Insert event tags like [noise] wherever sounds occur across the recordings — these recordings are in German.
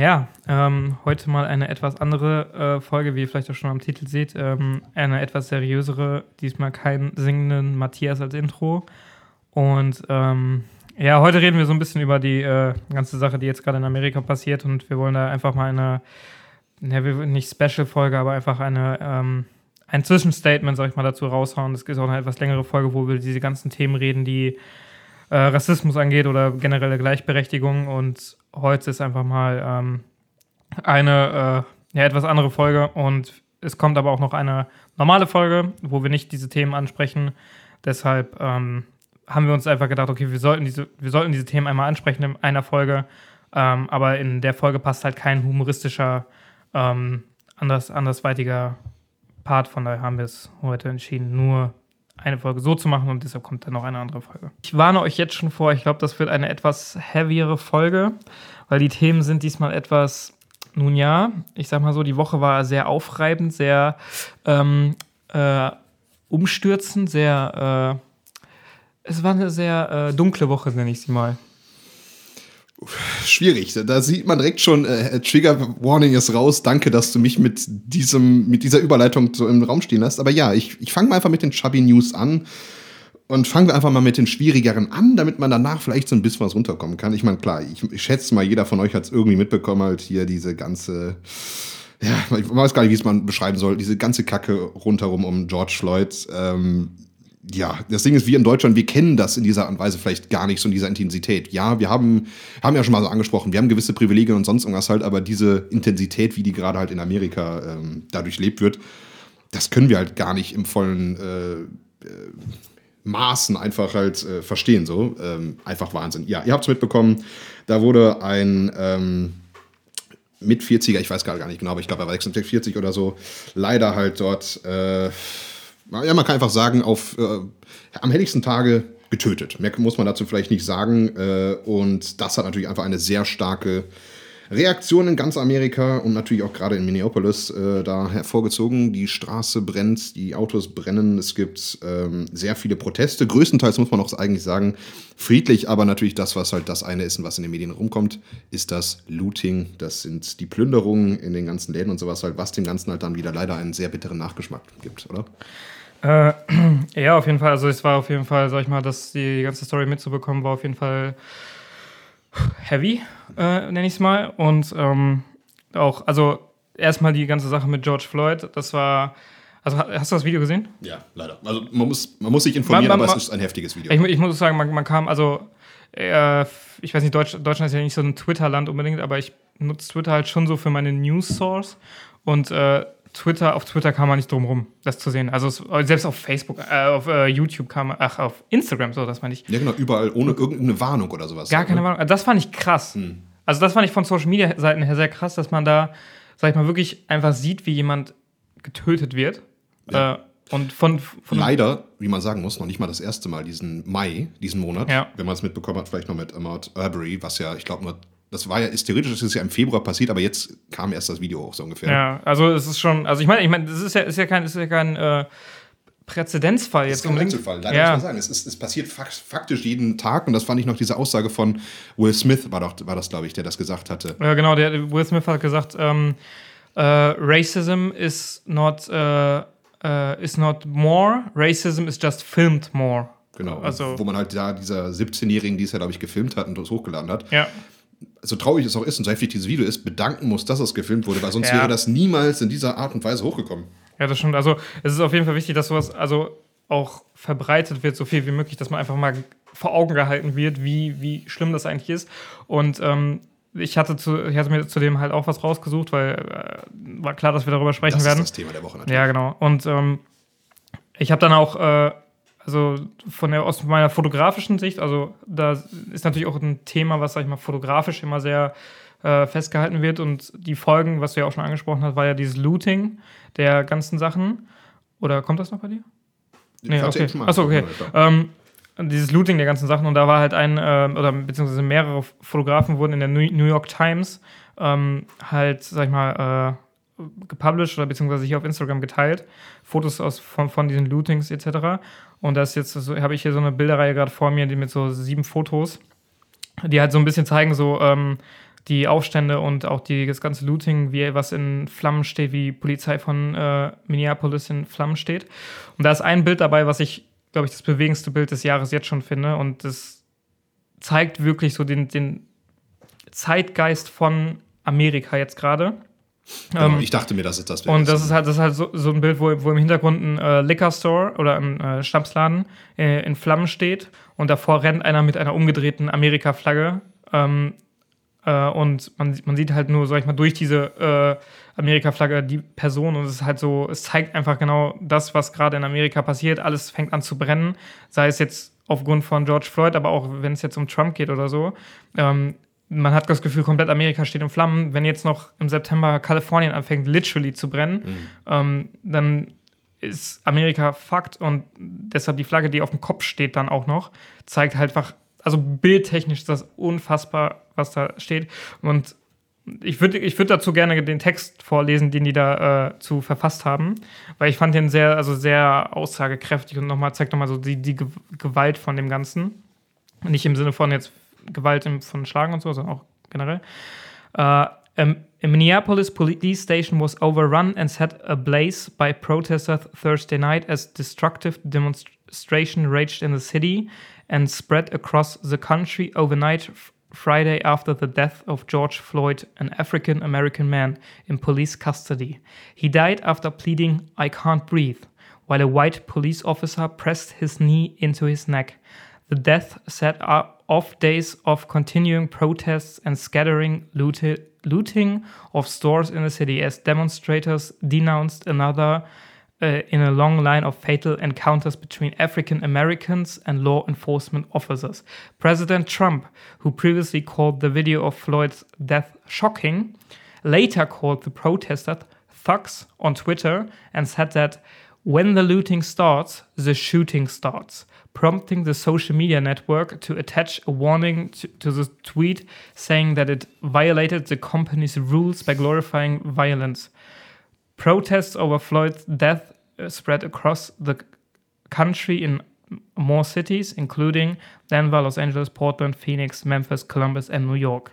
Ja, ähm, heute mal eine etwas andere äh, Folge, wie ihr vielleicht auch schon am Titel seht. Ähm, eine etwas seriösere, diesmal keinen singenden Matthias als Intro. Und ähm, ja, heute reden wir so ein bisschen über die äh, ganze Sache, die jetzt gerade in Amerika passiert. Und wir wollen da einfach mal eine, ne, nicht Special-Folge, aber einfach eine, ähm, ein Zwischenstatement, sag ich mal, dazu raushauen. Das ist auch eine etwas längere Folge, wo wir diese ganzen Themen reden, die äh, Rassismus angeht oder generelle Gleichberechtigung. Und heute ist einfach mal ähm, eine äh, ja, etwas andere Folge. Und es kommt aber auch noch eine normale Folge, wo wir nicht diese Themen ansprechen. Deshalb ähm, haben wir uns einfach gedacht, okay, wir sollten diese, wir sollten diese Themen einmal ansprechen in einer Folge. Ähm, aber in der Folge passt halt kein humoristischer, ähm, anders, andersweitiger Part. Von daher haben wir es heute entschieden, nur eine Folge so zu machen und deshalb kommt dann noch eine andere Folge. Ich warne euch jetzt schon vor, ich glaube, das wird eine etwas heavyere Folge, weil die Themen sind diesmal etwas, nun ja, ich sag mal so, die Woche war sehr aufreibend, sehr ähm, äh, umstürzend, sehr, äh, es war eine sehr äh, dunkle Woche, nenne ich sie mal. Schwierig. Da sieht man direkt schon, äh, Trigger Warning ist raus. Danke, dass du mich mit diesem, mit dieser Überleitung so im Raum stehen lässt. Aber ja, ich, ich fange mal einfach mit den Chubby News an. Und fangen wir einfach mal mit den schwierigeren an, damit man danach vielleicht so ein bisschen was runterkommen kann. Ich meine, klar, ich, ich schätze mal, jeder von euch hat es irgendwie mitbekommen, halt hier diese ganze, ja, ich weiß gar nicht, wie es man beschreiben soll, diese ganze Kacke rundherum um George Floyd. Ähm, ja, das Ding ist, wir in Deutschland, wir kennen das in dieser Art und Weise vielleicht gar nicht so in dieser Intensität. Ja, wir haben, haben ja schon mal so angesprochen, wir haben gewisse Privilegien und sonst irgendwas halt, aber diese Intensität, wie die gerade halt in Amerika ähm, dadurch lebt wird, das können wir halt gar nicht im vollen äh, äh, Maßen einfach halt äh, verstehen. So, ähm, einfach Wahnsinn. Ja, ihr habt es mitbekommen, da wurde ein ähm, mit 40er, ich weiß gar nicht genau, aber ich glaube, er war 46 oder so, leider halt dort äh, ja, man kann einfach sagen, auf, äh, am helligsten Tage getötet. Mehr muss man dazu vielleicht nicht sagen. Äh, und das hat natürlich einfach eine sehr starke Reaktion in ganz Amerika und natürlich auch gerade in Minneapolis äh, da hervorgezogen. Die Straße brennt, die Autos brennen, es gibt ähm, sehr viele Proteste. Größtenteils muss man auch eigentlich sagen, friedlich, aber natürlich das, was halt das eine ist und was in den Medien rumkommt, ist das Looting. Das sind die Plünderungen in den ganzen Läden und sowas halt, was dem Ganzen halt dann wieder leider einen sehr bitteren Nachgeschmack gibt, oder? Äh, [clears throat] ja, auf jeden Fall. Also es war auf jeden Fall, sag ich mal, dass die, die ganze Story mitzubekommen, war auf jeden Fall heavy, äh, nenne ich es mal. Und ähm, auch, also erstmal die ganze Sache mit George Floyd, das war. Also hast du das Video gesehen? Ja, leider. Also man muss, man muss sich informieren, man, man, aber es ist ein heftiges Video. Ich, ich muss sagen, man, man kam, also äh, ich weiß nicht, Deutsch, Deutschland ist ja nicht so ein Twitter-Land unbedingt, aber ich nutze Twitter halt schon so für meine News-Source. Und äh, Twitter, auf Twitter kam man nicht drum rum, das zu sehen. Also es, selbst auf Facebook, äh, auf äh, YouTube kam man, ach, auf Instagram, so, das meine ich. Ja, genau, überall, ohne irgendeine Warnung oder sowas. Gar keine ne? Warnung. Das fand ich krass. Hm. Also das fand ich von Social Media Seiten her sehr krass, dass man da, sag ich mal, wirklich einfach sieht, wie jemand getötet wird. Ja. Äh, und von, von Leider, wie man sagen muss, noch nicht mal das erste Mal diesen Mai, diesen Monat, ja. wenn man es mitbekommen hat, vielleicht noch mit Ahmad Arbery, was ja, ich glaube, nur das war ja, ist theoretisch ist es ja im Februar passiert, aber jetzt kam erst das Video hoch, so ungefähr. Ja, also es ist schon, also ich meine, ich meine, das ist ja, ist ja kein, ist ja kein äh, Präzedenzfall jetzt. Das ist kein Einzelfall, leider ja. muss man sagen. Es, ist, es passiert faktisch jeden Tag und das fand ich noch diese Aussage von Will Smith, war, doch, war das, glaube ich, der das gesagt hatte. Ja, genau, der Will Smith hat gesagt, ähm, äh, Racism is not, uh, uh, is not more, Racism is just filmed more. Genau, also, wo man halt da dieser 17-Jährigen, die es ja, glaube ich, gefilmt hat und das hochgeladen hat, ja so traurig es auch ist und so heftig dieses Video ist, bedanken muss, dass es gefilmt wurde, weil sonst ja. wäre das niemals in dieser Art und Weise hochgekommen. Ja, das stimmt. Also es ist auf jeden Fall wichtig, dass sowas also auch verbreitet wird, so viel wie möglich, dass man einfach mal vor Augen gehalten wird, wie, wie schlimm das eigentlich ist. Und ähm, ich hatte, zu, ich hatte mir zudem halt auch was rausgesucht, weil äh, war klar, dass wir darüber sprechen das werden. Das ist das Thema der Woche natürlich. Ja, genau. Und ähm, ich habe dann auch äh, also von der, aus meiner fotografischen Sicht, also da ist natürlich auch ein Thema, was, sag ich mal, fotografisch immer sehr äh, festgehalten wird. Und die Folgen, was du ja auch schon angesprochen hast, war ja dieses Looting der ganzen Sachen. Oder kommt das noch bei dir? Nee, okay. Achso, okay. Ähm, dieses Looting der ganzen Sachen und da war halt ein, äh, oder beziehungsweise mehrere Fotografen wurden in der New York Times ähm, halt, sag ich mal, äh, gepublished oder beziehungsweise hier auf Instagram geteilt. Fotos aus, von, von diesen Lootings etc. Und das jetzt so, habe ich hier so eine Bilderreihe gerade vor mir, die mit so sieben Fotos, die halt so ein bisschen zeigen, so ähm, die Aufstände und auch die, das ganze Looting, wie was in Flammen steht, wie die Polizei von äh, Minneapolis in Flammen steht. Und da ist ein Bild dabei, was ich, glaube ich, das bewegendste Bild des Jahres jetzt schon finde. Und das zeigt wirklich so den, den Zeitgeist von Amerika jetzt gerade. Genau, ähm, ich dachte mir, dass es das wäre. Und das ist halt, das ist halt so, so ein Bild, wo, wo im Hintergrund ein äh, Liquor Store oder ein äh, Schnapsladen äh, in Flammen steht und davor rennt einer mit einer umgedrehten Amerika-Flagge. Ähm, äh, und man, man sieht halt nur, sag ich mal, durch diese äh, Amerika-Flagge die Person und es ist halt so, es zeigt einfach genau das, was gerade in Amerika passiert. Alles fängt an zu brennen, sei es jetzt aufgrund von George Floyd, aber auch wenn es jetzt um Trump geht oder so. Ähm, man hat das Gefühl, komplett Amerika steht in Flammen. Wenn jetzt noch im September Kalifornien anfängt, literally zu brennen, mhm. ähm, dann ist Amerika Fakt und deshalb die Flagge, die auf dem Kopf steht, dann auch noch, zeigt halt einfach, also bildtechnisch ist das unfassbar, was da steht. Und ich würde ich würd dazu gerne den Text vorlesen, den die da äh, zu verfasst haben, weil ich fand den sehr, also sehr aussagekräftig und nochmal zeigt nochmal so die, die Gewalt von dem Ganzen. Nicht im Sinne von jetzt Gewalt im, von Schlagen und so, sondern auch generell. Uh, a Minneapolis police station was overrun and set ablaze by protesters Thursday night as destructive demonstration raged in the city and spread across the country overnight Friday after the death of George Floyd, an African American man in police custody. He died after pleading, I can't breathe, while a white police officer pressed his knee into his neck. The death set off days of continuing protests and scattering looted, looting of stores in the city as demonstrators denounced another uh, in a long line of fatal encounters between African Americans and law enforcement officers. President Trump, who previously called the video of Floyd's death shocking, later called the protesters thugs on Twitter and said that when the looting starts, the shooting starts, prompting the social media network to attach a warning to, to the tweet saying that it violated the company's rules by glorifying violence. Protests over Floyd's death uh, spread across the country in more cities, including Denver, Los Angeles, Portland, Phoenix, Memphis, Columbus and New York.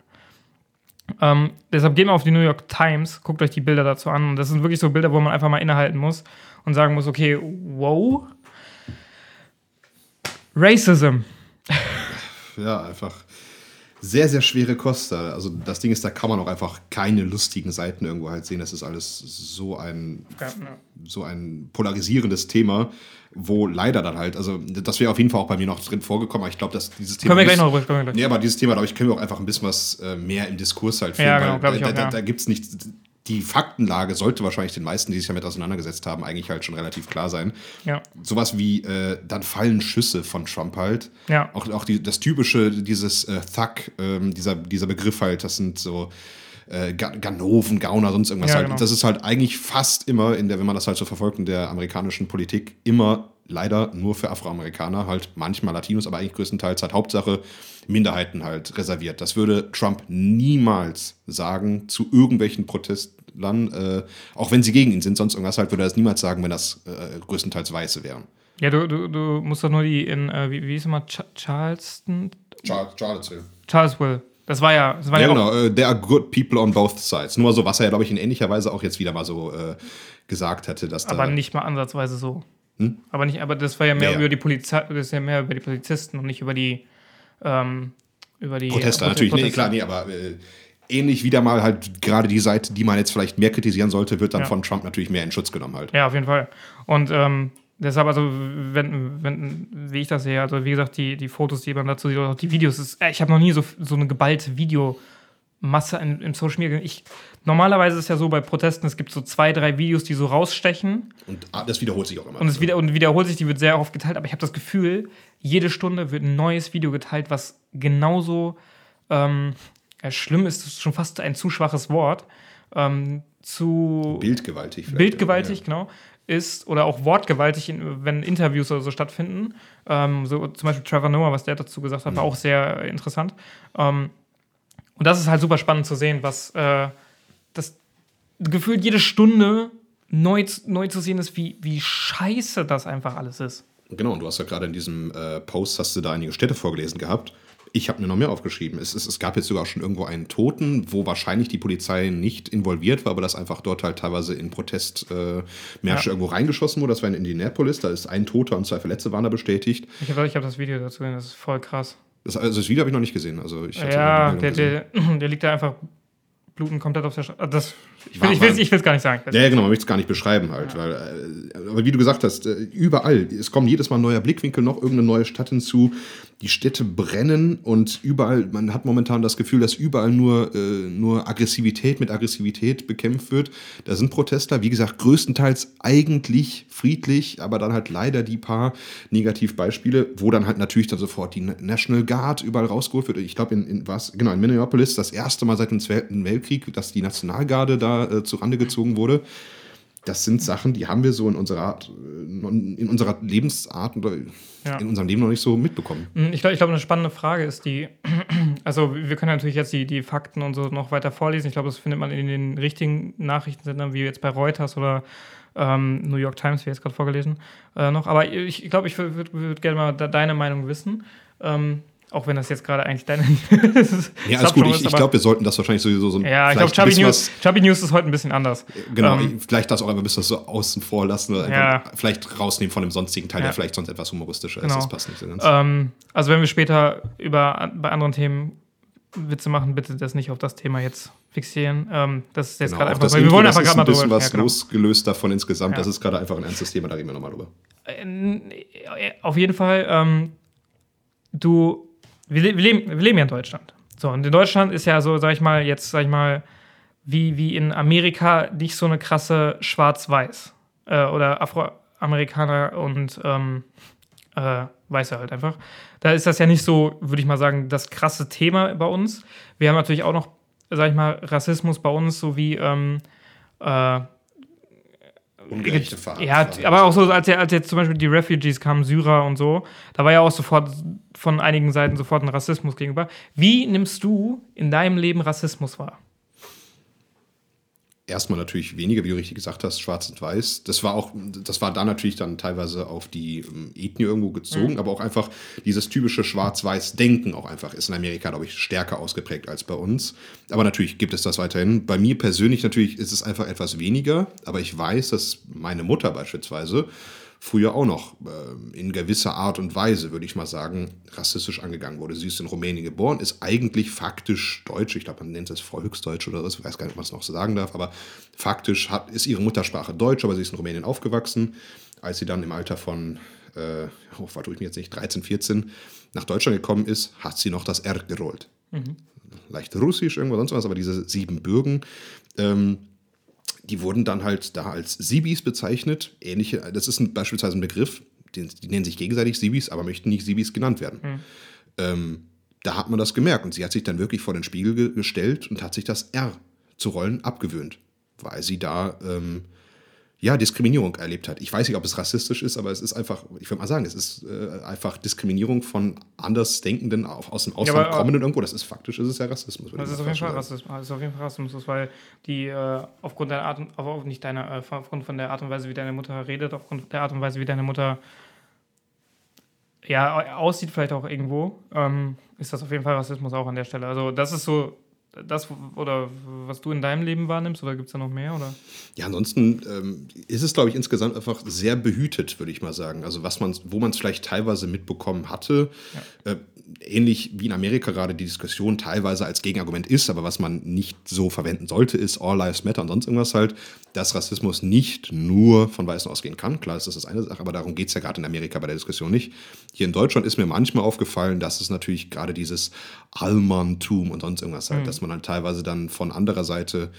Ähm, deshalb gehen wir auf die New York Times, guckt euch die Bilder dazu an. Das sind wirklich so Bilder, wo man einfach mal innehalten muss und sagen muss, okay, wow. Racism. Ja, einfach sehr, sehr schwere Kost. Also das Ding ist, da kann man auch einfach keine lustigen Seiten irgendwo halt sehen. Das ist alles so ein, ja, so ein polarisierendes Thema, wo leider dann halt, also das wäre auf jeden Fall auch bei mir noch drin vorgekommen, aber ich glaube, dass dieses Thema. Können wir gleich noch rüber, Nee, aber dieses Thema, glaube ich, können wir auch einfach ein bisschen was äh, mehr im Diskurs halt führen. Ja, genau, weil, ich da, auch, da, ja. da gibt es nicht die Faktenlage sollte wahrscheinlich den meisten, die sich damit auseinandergesetzt haben, eigentlich halt schon relativ klar sein. Ja. Sowas wie, äh, dann fallen Schüsse von Trump halt. Ja. Auch, auch die, das typische, dieses äh, Thug, ähm, dieser, dieser Begriff halt, das sind so äh, Ganoven, Gauner, sonst irgendwas ja, halt. Genau. Das ist halt eigentlich fast immer, in der, wenn man das halt so verfolgt, in der amerikanischen Politik, immer leider nur für Afroamerikaner, halt manchmal Latinos, aber eigentlich größtenteils halt Hauptsache Minderheiten halt reserviert. Das würde Trump niemals sagen zu irgendwelchen Protestlern, äh, auch wenn sie gegen ihn sind, sonst irgendwas halt, würde er das niemals sagen, wenn das äh, größtenteils Weiße wären. Ja, du, du, du musst doch nur die in, äh, wie, wie hieß immer, Ch Charleston? Char Charlottesville. Charlesville. Das war ja. Das war ja, ja genau. Uh, there are good people on both sides. Nur so, was er ja, glaube ich, in ähnlicher Weise auch jetzt wieder mal so äh, gesagt hätte, dass Aber nicht mal ansatzweise so. Hm? Aber nicht, aber das war ja mehr ja, über die Polizei, das ist ja mehr über die Polizisten und nicht über die ähm, über die Proteste, äh, natürlich, Proteste. nee, klar, nee, aber äh, ähnlich wieder mal halt gerade die Seite, die man jetzt vielleicht mehr kritisieren sollte, wird dann ja. von Trump natürlich mehr in Schutz genommen halt. Ja, auf jeden Fall. Und ähm, deshalb, also, wenn, wenn, wie ich das sehe, also wie gesagt, die, die Fotos, die man dazu sieht, auch die Videos, ist, äh, ich habe noch nie so, so eine geballte Video- Masse in, im Social Media. Ich, normalerweise ist es ja so bei Protesten, es gibt so zwei, drei Videos, die so rausstechen. Und das wiederholt sich auch immer. Und es wieder, und wiederholt sich, die wird sehr oft geteilt, aber ich habe das Gefühl, jede Stunde wird ein neues Video geteilt, was genauso ähm, ja, schlimm ist, schon fast ein zu schwaches Wort. Ähm, zu bildgewaltig. Bildgewaltig, ja. genau. Ist oder auch wortgewaltig, wenn Interviews oder so stattfinden. Ähm, so zum Beispiel Trevor Noah, was der dazu gesagt hat, war mhm. auch sehr interessant. Ähm, und das ist halt super spannend zu sehen, was äh, das gefühlt jede Stunde neu, neu zu sehen ist, wie, wie scheiße das einfach alles ist. Genau, und du hast ja gerade in diesem äh, Post, hast du da einige Städte vorgelesen gehabt. Ich habe mir noch mehr aufgeschrieben. Es, es, es, gab jetzt sogar schon irgendwo einen Toten, wo wahrscheinlich die Polizei nicht involviert war, aber das einfach dort halt teilweise in Protestmärsche äh, ja. irgendwo reingeschossen wurde. Das war in Indianapolis, da ist ein Toter und zwei Verletzte waren da bestätigt. Ich habe hab das Video dazu gesehen, das ist voll krass. Das, also das Video habe ich noch nicht gesehen. Also ich ja, der, der, [clears throat] der, liegt da einfach bluten komplett auf der Straße. Ich will es ich gar nicht sagen. Ja, genau, man möchte es gar nicht beschreiben halt. Ja. Weil, äh, aber wie du gesagt hast, äh, überall, es kommt jedes Mal ein neuer Blickwinkel, noch irgendeine neue Stadt hinzu. Die Städte brennen und überall, man hat momentan das Gefühl, dass überall nur, äh, nur Aggressivität mit Aggressivität bekämpft wird. Da sind Protestler, wie gesagt, größtenteils eigentlich friedlich, aber dann halt leider die paar Negativbeispiele, wo dann halt natürlich dann sofort die National Guard überall rausgeholt wird. Ich glaube, in, in was, genau, in Minneapolis das erste Mal seit dem Zweiten Weltkrieg, dass die Nationalgarde da äh, zu Rande gezogen wurde. Das sind Sachen, die haben wir so in unserer Art, äh, in unserer Lebensart oder ja. in unserem Leben noch nicht so mitbekommen. Hm, ich glaube, ich glaub, eine spannende Frage ist die, [clears throat] also wir können natürlich jetzt die, die Fakten und so noch weiter vorlesen. Ich glaube, das findet man in den richtigen Nachrichtensendern, wie jetzt bei Reuters oder ähm, New York Times, wie jetzt gerade vorgelesen, äh, noch. Aber ich glaube, ich würde würd gerne mal deine Meinung wissen. Ähm, auch wenn das jetzt gerade eigentlich deine. [laughs] Ja, alles gut. Ich, ich glaube, wir sollten das wahrscheinlich sowieso so ein Ja, ich glaube, Chubby News, Chubby News ist heute ein bisschen anders. Genau, ähm, vielleicht das auch einfach ein bisschen so außen vor lassen oder ja. vielleicht rausnehmen von dem sonstigen Teil, ja. der vielleicht sonst etwas humoristischer genau. ist. Das passt nicht so ganz. Ähm, also, wenn wir später über bei anderen Themen Witze machen, bitte das nicht auf das Thema jetzt fixieren. Ähm, das ist jetzt genau, gerade einfach, weil wir wollen einfach gerade mal drüber. Das ist ein bisschen was ja, genau. losgelöst davon insgesamt. Das ist gerade einfach ein ernstes Thema, da reden wir nochmal drüber. Äh, auf jeden Fall, ähm, du wir, wir, leben, wir leben ja in Deutschland. So, und in Deutschland ist ja so, sag ich mal, jetzt, sag ich mal, wie, wie in Amerika nicht so eine krasse Schwarz-Weiß äh, oder Afroamerikaner und ähm, äh, Weiße halt einfach. Da ist das ja nicht so, würde ich mal sagen, das krasse Thema bei uns. Wir haben natürlich auch noch, sag ich mal, Rassismus bei uns, so wie ähm, äh, ungerechte Fahrt. Ja, aber auch so, als, als jetzt zum Beispiel die Refugees kamen, Syrer und so, da war ja auch sofort von einigen Seiten sofort ein Rassismus gegenüber. Wie nimmst du in deinem Leben Rassismus wahr? Erstmal natürlich weniger, wie du richtig gesagt hast, schwarz und weiß. Das war auch, das war da natürlich dann teilweise auf die ähm, Ethnie irgendwo gezogen, mhm. aber auch einfach dieses typische Schwarz-Weiß-Denken auch einfach ist in Amerika, glaube ich, stärker ausgeprägt als bei uns. Aber natürlich gibt es das weiterhin. Bei mir persönlich natürlich ist es einfach etwas weniger, aber ich weiß, dass meine Mutter beispielsweise früher auch noch äh, in gewisser Art und Weise, würde ich mal sagen, rassistisch angegangen wurde. Sie ist in Rumänien geboren, ist eigentlich faktisch Deutsch, ich glaube, man nennt es Volksdeutsch oder so, ich weiß gar nicht, ob man es noch so sagen darf, aber faktisch hat, ist ihre Muttersprache Deutsch, aber sie ist in Rumänien aufgewachsen. Als sie dann im Alter von, äh, oh, tue ich mir jetzt nicht, 13, 14 nach Deutschland gekommen ist, hat sie noch das R gerollt. Mhm. Leicht russisch, irgendwo sonst was, aber diese sieben Bürgen. Ähm, die wurden dann halt da als Sibis bezeichnet. Ähnliche, das ist ein, beispielsweise ein Begriff, die, die, nennen sich gegenseitig Sibis, aber möchten nicht Sibis genannt werden. Mhm. Ähm, da hat man das gemerkt und sie hat sich dann wirklich vor den Spiegel ge gestellt und hat sich das R zu rollen abgewöhnt, weil sie da ähm, ja, Diskriminierung erlebt hat. Ich weiß nicht, ob es rassistisch ist, aber es ist einfach, ich würde mal sagen, es ist äh, einfach Diskriminierung von Andersdenkenden aus dem Ausland ja, kommenden irgendwo. Das ist faktisch, ist es ja Rassismus. Das ist auf, jeden Fall Rassismus, das ist auf jeden Fall Rassismus, weil die äh, aufgrund der Art und, auf, nicht deiner, äh, aufgrund von der Art und Weise, wie deine Mutter redet, aufgrund der Art und Weise, wie deine Mutter ja, aussieht vielleicht auch irgendwo, ähm, ist das auf jeden Fall Rassismus auch an der Stelle. Also das ist so das oder was du in deinem Leben wahrnimmst oder gibt es da noch mehr? Oder? Ja, ansonsten ähm, ist es, glaube ich, insgesamt einfach sehr behütet, würde ich mal sagen. Also was man, wo man es vielleicht teilweise mitbekommen hatte, ja. äh, ähnlich wie in Amerika gerade die Diskussion teilweise als Gegenargument ist, aber was man nicht so verwenden sollte, ist All Lives Matter und sonst irgendwas halt, dass Rassismus nicht nur von Weißen ausgehen kann. Klar ist das das eine Sache, aber darum geht es ja gerade in Amerika bei der Diskussion nicht. Hier in Deutschland ist mir manchmal aufgefallen, dass es natürlich gerade dieses Allmanntum und sonst irgendwas halt, mhm. Dass man halt teilweise dann von anderer Seite,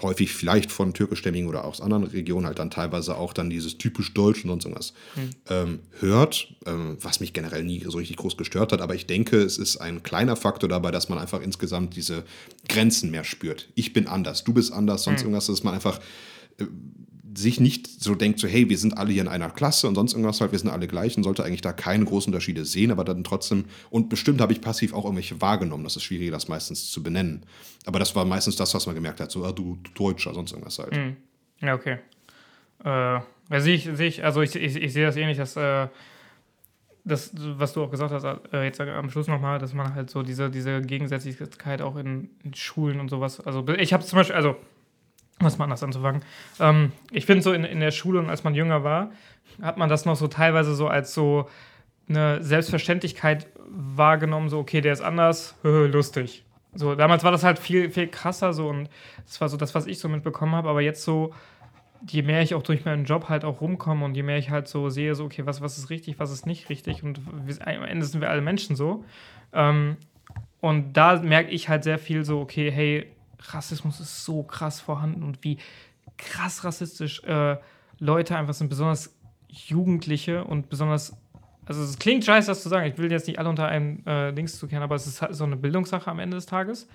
häufig vielleicht von türkischstämmigen oder aus anderen Regionen halt dann teilweise auch dann dieses typisch Deutsch und sonst irgendwas mhm. ähm, hört, ähm, was mich generell nie so richtig groß gestört hat, aber ich denke, es ist ein kleiner Faktor dabei, dass man einfach insgesamt diese Grenzen mehr spürt. Ich bin anders, du bist anders, sonst mhm. irgendwas, dass man einfach äh, sich nicht so denkt, so hey, wir sind alle hier in einer Klasse und sonst irgendwas halt, wir sind alle gleich und sollte eigentlich da keine großen Unterschiede sehen, aber dann trotzdem, und bestimmt habe ich passiv auch irgendwelche wahrgenommen, das ist schwierig, das meistens zu benennen. Aber das war meistens das, was man gemerkt hat, so, ah, du, Deutscher, sonst irgendwas halt. Mhm. Ja, okay. Äh, sehe ich, ich, also ich, ich, ich sehe das ähnlich, dass äh, das, was du auch gesagt hast, äh, jetzt am Schluss nochmal, dass man halt so diese, diese Gegensätzlichkeit auch in, in Schulen und sowas, also ich habe zum Beispiel, also, was mal anders anzufangen, ähm, ich finde so in, in der Schule und als man jünger war, hat man das noch so teilweise so als so eine Selbstverständlichkeit wahrgenommen, so, okay, der ist anders, [laughs] lustig. So, damals war das halt viel, viel krasser so und das war so das, was ich so mitbekommen habe, aber jetzt so, je mehr ich auch durch meinen Job halt auch rumkomme und je mehr ich halt so sehe, so, okay, was, was ist richtig, was ist nicht richtig und wir, am Ende sind wir alle Menschen so. Ähm, und da merke ich halt sehr viel so, okay, hey, Rassismus ist so krass vorhanden und wie krass rassistisch äh, Leute einfach sind, besonders Jugendliche und besonders also es klingt scheiße, das zu sagen. Ich will jetzt nicht alle unter einem äh, Dings zu kennen, aber es ist halt so eine Bildungssache am Ende des Tages.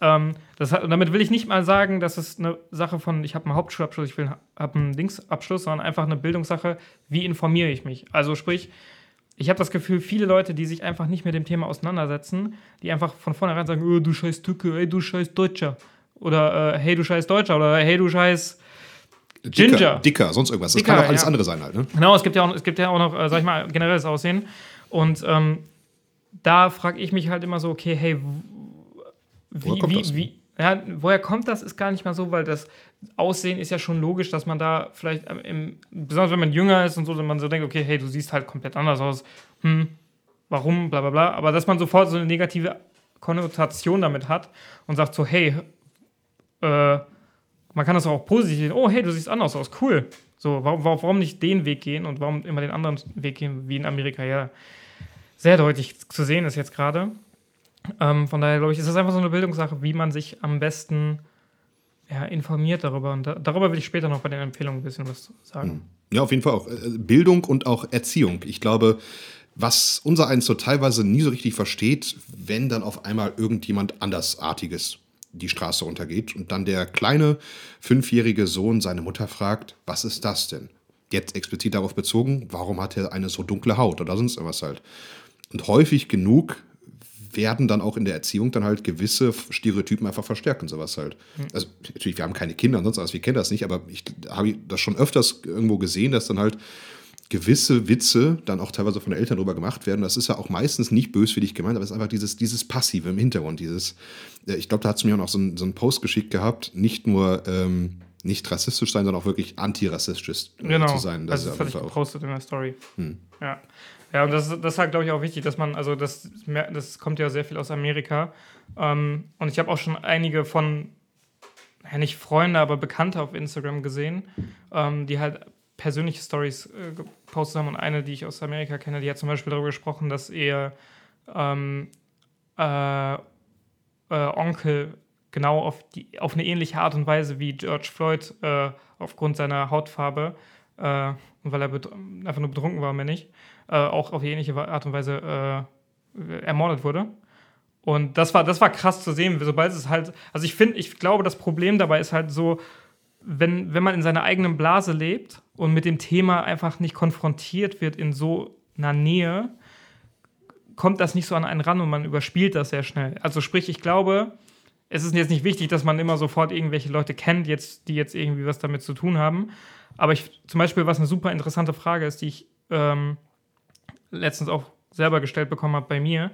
Ähm, das, und damit will ich nicht mal sagen, dass es eine Sache von, ich habe einen Hauptschulabschluss, ich habe einen Dingsabschluss, sondern einfach eine Bildungssache, wie informiere ich mich. Also sprich, ich habe das Gefühl, viele Leute, die sich einfach nicht mit dem Thema auseinandersetzen, die einfach von vornherein sagen, oh, du scheiß Tücke, ey, du scheiß Deutscher. Oder äh, hey, du scheiß Deutscher. Oder hey, du scheiß Ginger. Dicker, dicker sonst irgendwas. Das dicker, kann auch alles ja. andere sein halt. Ne? Genau, es gibt ja auch, es gibt ja auch noch, äh, sag ich mal, generelles Aussehen. Und ähm, da frage ich mich halt immer so, okay, hey, wie, wie, das? Wie, ja, woher kommt das, ist gar nicht mal so, weil das Aussehen ist ja schon logisch, dass man da vielleicht, im, besonders wenn man jünger ist und so, man so denkt, okay, hey, du siehst halt komplett anders aus. Hm, warum, bla bla bla. Aber dass man sofort so eine negative Konnotation damit hat und sagt so, hey, äh, man kann das auch positiv sehen. Oh, hey, du siehst anders aus, cool. So, warum, warum nicht den Weg gehen und warum immer den anderen Weg gehen, wie in Amerika ja sehr deutlich zu sehen ist jetzt gerade. Ähm, von daher glaube ich, ist das einfach so eine Bildungssache, wie man sich am besten ja, informiert darüber. Und da, darüber will ich später noch bei den Empfehlungen ein bisschen was sagen. Hm. Ja, auf jeden Fall auch. Äh, Bildung und auch Erziehung. Ich glaube, was unser eins so teilweise nie so richtig versteht, wenn dann auf einmal irgendjemand andersartiges die Straße runtergeht und dann der kleine fünfjährige Sohn seine Mutter fragt, was ist das denn? Jetzt explizit darauf bezogen, warum hat er eine so dunkle Haut oder sonst irgendwas halt. Und häufig genug werden dann auch in der Erziehung dann halt gewisse Stereotypen einfach verstärkt und sowas halt. Mhm. Also natürlich, wir haben keine Kinder und sonst was, wir kennen das nicht, aber ich habe das schon öfters irgendwo gesehen, dass dann halt gewisse Witze dann auch teilweise von den Eltern drüber gemacht werden. Das ist ja auch meistens nicht böswillig gemeint, aber es ist einfach dieses, dieses Passive im Hintergrund. Dieses, äh, ich glaube, da hat es mir auch noch so, ein, so einen Post geschickt gehabt, nicht nur ähm, nicht rassistisch sein, sondern auch wirklich antirassistisch genau. zu sein. Das also ist das hatte ich gepostet in der Story. Hm. Ja. Ja, und das, das ist halt, glaube ich, auch wichtig, dass man, also das, das kommt ja sehr viel aus Amerika. Ähm, und ich habe auch schon einige von, ja nicht Freunde, aber Bekannte auf Instagram gesehen, ähm, die halt persönliche Stories äh, gepostet haben und eine, die ich aus Amerika kenne, die hat zum Beispiel darüber gesprochen, dass ihr ähm, äh, äh, Onkel genau auf, die, auf eine ähnliche Art und Weise wie George Floyd äh, aufgrund seiner Hautfarbe äh, weil er einfach nur betrunken war, mehr nicht, äh, auch auf ähnliche Art und Weise ermordet wurde. Und das war, das war krass zu sehen, sobald es halt, also ich finde, ich glaube, das Problem dabei ist halt so, wenn, wenn man in seiner eigenen Blase lebt und mit dem Thema einfach nicht konfrontiert wird in so einer Nähe, kommt das nicht so an einen ran und man überspielt das sehr schnell. Also sprich, ich glaube, es ist jetzt nicht wichtig, dass man immer sofort irgendwelche Leute kennt, jetzt, die jetzt irgendwie was damit zu tun haben. Aber ich, zum Beispiel, was eine super interessante Frage ist, die ich ähm, letztens auch selber gestellt bekommen habe bei mir,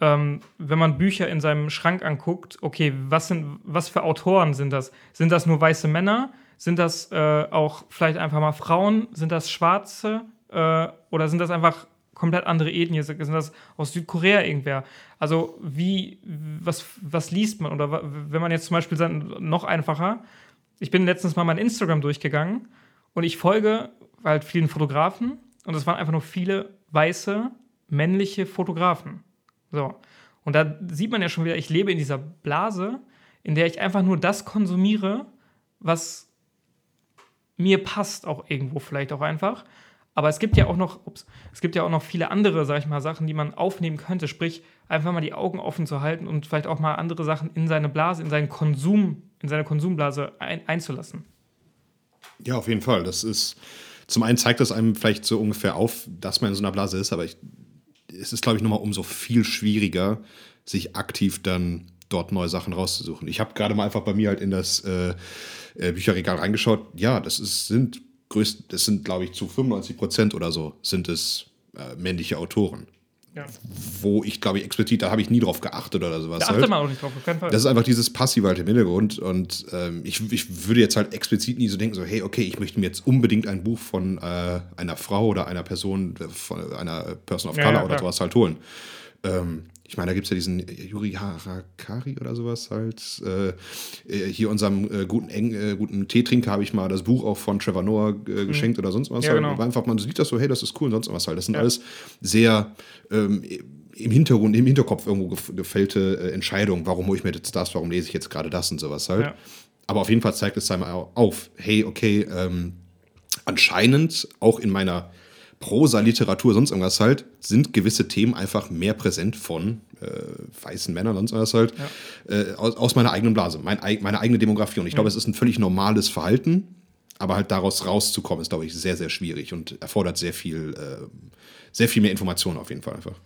ähm, wenn man Bücher in seinem Schrank anguckt, okay, was, sind, was für Autoren sind das? Sind das nur weiße Männer? Sind das äh, auch vielleicht einfach mal Frauen? Sind das Schwarze? Äh, oder sind das einfach komplett andere Ethnien? Sind das aus Südkorea irgendwer? Also, wie, was, was liest man? Oder wenn man jetzt zum Beispiel noch einfacher, ich bin letztens mal mein Instagram durchgegangen und ich folge halt vielen Fotografen und es waren einfach nur viele weiße, männliche Fotografen. So. Und da sieht man ja schon wieder, ich lebe in dieser Blase, in der ich einfach nur das konsumiere, was mir passt, auch irgendwo vielleicht auch einfach. Aber es gibt ja auch noch, ups, es gibt ja auch noch viele andere, sag ich mal, Sachen, die man aufnehmen könnte. Sprich, einfach mal die Augen offen zu halten und vielleicht auch mal andere Sachen in seine Blase, in seinen Konsum, in seine Konsumblase ein, einzulassen. Ja, auf jeden Fall. Das ist, zum einen zeigt das einem vielleicht so ungefähr auf, dass man in so einer Blase ist, aber ich es ist, glaube ich, nochmal umso viel schwieriger, sich aktiv dann dort neue Sachen rauszusuchen. Ich habe gerade mal einfach bei mir halt in das äh, äh, Bücherregal reingeschaut. Ja, das ist, sind größt, das sind, glaube ich, zu 95 Prozent oder so sind es äh, männliche Autoren. Ja. Wo ich glaube ich explizit, da habe ich nie drauf geachtet oder sowas. Da halt. achtet man auch nicht drauf, auf keinen Fall. Das ist einfach dieses Passive halt im Hintergrund und ähm, ich, ich würde jetzt halt explizit nie so denken, so, hey, okay, ich möchte mir jetzt unbedingt ein Buch von äh, einer Frau oder einer Person, äh, von einer Person of Ja, Color ja, oder sowas halt holen. Ähm, ich meine, da gibt es ja diesen Yuri Harakari oder sowas halt. Äh, äh, hier unserem äh, guten, Eng, äh, guten Teetrinker habe ich mal das Buch auch von Trevor Noah äh, geschenkt oder sonst was. Mhm. Ja, halt. genau. War Einfach, man sieht das so, hey, das ist cool und sonst was halt. Das sind Ja. alles sehr ähm, im Hintergrund, im Hinterkopf irgendwo gef- gefällte äh, Entscheidungen. Warum hole ich mir jetzt das? Warum lese ich jetzt gerade das und sowas halt? Ja. Aber auf jeden Fall zeigt es einmal auf, hey, okay, ähm, anscheinend auch in meiner Prosa, Literatur, sonst irgendwas halt, sind gewisse Themen einfach mehr präsent von äh, weißen Männern, sonst irgendwas halt, äh, aus, aus meiner eigenen Blase, mein, meine eigene Demografie. Und ich glaube, es ist ein völlig normales Verhalten, aber halt daraus rauszukommen, ist, glaube ich, sehr, sehr schwierig und erfordert sehr viel, äh, sehr viel mehr Informationen auf jeden Fall einfach.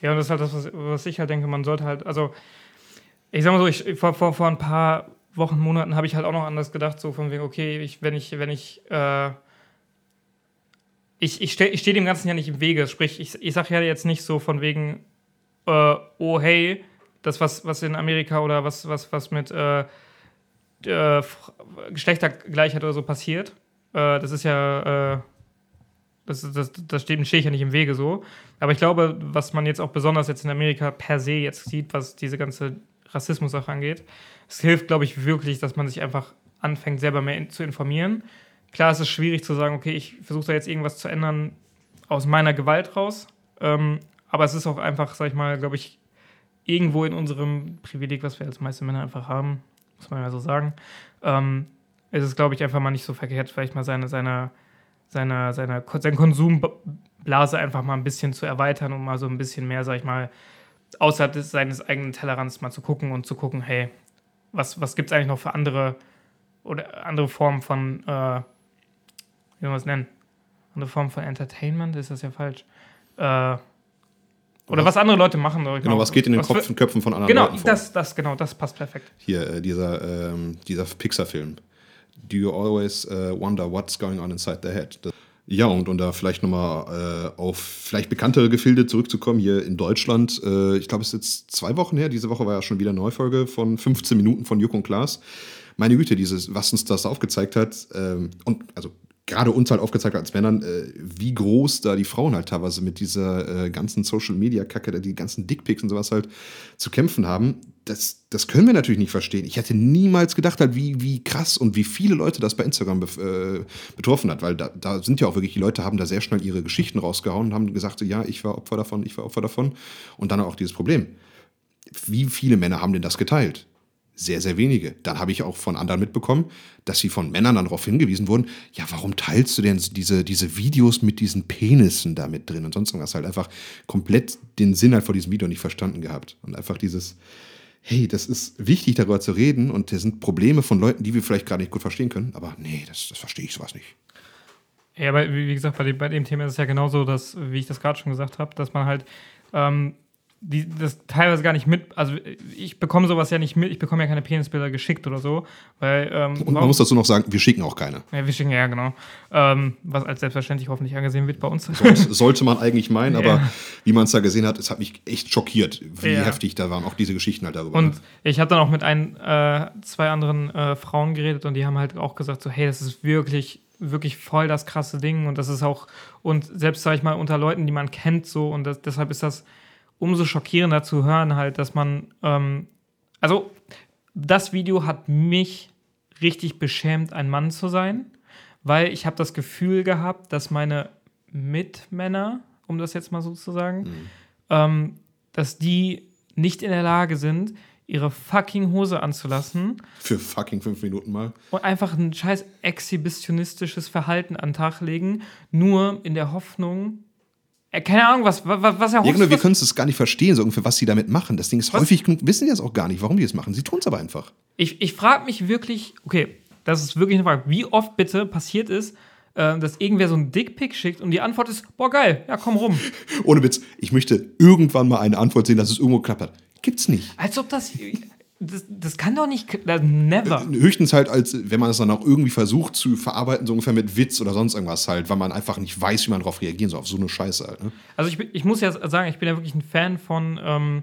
Ja, und das ist halt das, was, was ich halt denke, man sollte halt, also, ich sag mal so, ich, vor, vor, vor ein paar Wochen, Monaten habe ich halt auch noch anders gedacht, so von wegen, okay, ich, wenn ich, wenn ich, äh, ich, ich stehe steh dem Ganzen ja nicht im Wege, sprich, ich, ich sage ja jetzt nicht so von wegen, äh, oh hey, das, was, was in Amerika oder was, was, was mit äh, äh, Geschlechtergleichheit oder so passiert, äh, das ist ja, äh, das, das, das steht, stehe ich ja nicht im Wege so. Aber ich glaube, was man jetzt auch besonders jetzt in Amerika per se jetzt sieht, was diese ganze Rassismus-Sache angeht, es hilft, glaube ich, wirklich, dass man sich einfach anfängt, selber mehr in, zu informieren. Klar, es ist schwierig zu sagen, okay, ich versuche da jetzt irgendwas zu ändern aus meiner Gewalt raus. Ähm, aber es ist auch einfach, sag ich mal, glaube ich, irgendwo in unserem Privileg, was wir als meiste Männer einfach haben, muss man ja so sagen, ähm, ist glaube ich, einfach mal nicht so verkehrt, vielleicht mal seine, seine, seine, seine, seine Konsumblase einfach mal ein bisschen zu erweitern und mal so ein bisschen mehr, sag ich mal, außerhalb des, seines eigenen Tellerrands mal zu gucken und zu gucken, hey, was, was gibt es eigentlich noch für andere oder andere Formen von, äh, wie soll man es nennen? Andere Formen von Entertainment, ist das ja falsch. Äh, oder was, andere Leute machen. oder Genau, was geht in den was Kopf, Köpfen von anderen Genau, Leuten vor? das, das, genau, das passt perfekt. Hier, äh, dieser, ähm, dieser Pixar-Film. Do you always äh, wonder what's going on inside their head? Das, ja, und um da vielleicht nochmal äh, auf vielleicht bekanntere Gefilde zurückzukommen, hier in Deutschland. Äh, ich glaube, es ist jetzt zwei Wochen her. Diese Woche war ja schon wieder eine Neufolge von 15 Minuten von Juck und Klaas. Meine Güte, dieses, was uns das aufgezeigt hat, ähm, und also gerade uns halt aufgezeigt hat als Männern, äh, wie groß da die Frauen halt teilweise mit dieser äh, ganzen Social-Media-Kacke, die ganzen Dickpics und sowas halt zu kämpfen haben. Das, das können wir natürlich nicht verstehen. Ich hätte niemals gedacht, halt, wie, wie krass und wie viele Leute das bei Instagram bef- äh, betroffen hat, weil da, da sind ja auch wirklich, die Leute haben da sehr schnell ihre Geschichten rausgehauen und haben gesagt, ja, ich war Opfer davon, ich war Opfer davon. Und dann auch dieses Problem. Wie viele Männer haben denn das geteilt? Sehr, sehr wenige. Dann habe ich auch von anderen mitbekommen, dass sie von Männern dann darauf hingewiesen wurden, ja, warum teilst du denn diese, diese Videos mit diesen Penissen da mit drin und sonst irgendwas halt einfach komplett den Sinn halt vor diesem Video nicht verstanden gehabt. Und einfach dieses, hey, das ist wichtig, darüber zu reden und das sind Probleme von Leuten, die wir vielleicht gerade nicht gut verstehen können, aber nee, das, das verstehe ich sowas nicht. Ja, aber wie gesagt, bei dem, bei dem Thema ist es ja genauso, dass, wie ich das gerade schon gesagt habe, dass man halt ähm, die, das teilweise gar nicht mit, also ich bekomme sowas ja nicht mit, ich bekomme ja keine Penisbilder geschickt oder so, weil ähm, Und man muss dazu noch sagen, wir schicken auch keine. ja, wir schicken ja genau, ähm, was als selbstverständlich hoffentlich angesehen wird bei uns. Sollte, sollte man eigentlich meinen, [laughs] aber Ja. wie man es da gesehen hat, es hat mich echt schockiert, wie Ja. heftig da waren auch diese Geschichten halt darüber. Und ich habe dann auch mit ein, äh, zwei anderen äh, Frauen geredet und die haben halt auch gesagt, so, hey, das ist wirklich, wirklich voll das krasse Ding und das ist auch, und selbst, sag ich mal, unter Leuten, die man kennt, so, und das, deshalb ist das umso schockierender zu hören, halt, dass man, ähm, also, das Video hat mich richtig beschämt, ein Mann zu sein, weil ich habe das Gefühl gehabt, dass meine Mitmänner, um das jetzt mal so zu sagen, ähm, dass die nicht in der Lage sind, ihre fucking Hose anzulassen Für fucking fünf Minuten mal. und einfach ein scheiß exhibitionistisches Verhalten an den Tag legen, nur in der Hoffnung, keine Ahnung, was, was, was er Irgendwie, wir können es gar nicht verstehen, so ungefähr, was sie damit machen. Das Ding ist Was? häufig, genug, wissen die es auch gar nicht, warum die es machen. Sie tun es aber einfach. Ich, ich frage mich wirklich, okay, das ist wirklich eine Frage, wie oft bitte passiert ist, äh, dass irgendwer so einen Dickpick schickt und die Antwort ist, boah, geil, ja, komm rum. [laughs] Ohne Witz, ich möchte irgendwann mal eine Antwort sehen, dass es irgendwo geklappt hat. Gibt's nicht. Als ob das. Das, das kann doch nicht. Never. Äh, höchstens halt, als wenn man es dann auch irgendwie versucht zu verarbeiten, so ungefähr mit Witz oder sonst irgendwas halt, weil man einfach nicht weiß, wie man darauf reagieren soll, auf so eine Scheiße halt. Ne? Also ich, ich muss ja sagen, ich bin ja wirklich ein Fan von ähm,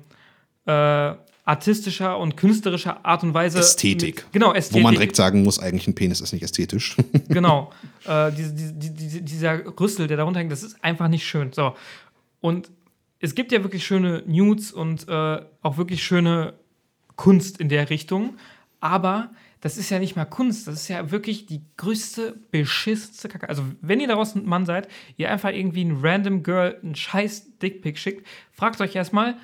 äh, artistischer und künstlerischer Art und Weise. Ästhetik. Mit, genau, Ästhetik. Wo man direkt sagen muss, eigentlich ein Penis ist nicht ästhetisch. [laughs] genau. Äh, diese, diese, dieser Rüssel, der darunter hängt, das ist einfach nicht schön. So. Und es gibt ja wirklich schöne Nudes und äh, auch wirklich schöne Kunst in der Richtung. Aber das ist ja nicht mal Kunst, das ist ja wirklich die größte, beschissenste Kacke. Also, wenn ihr daraus ein Mann seid, ihr einfach irgendwie ein random Girl einen scheiß Dickpick schickt, fragt euch erstmal,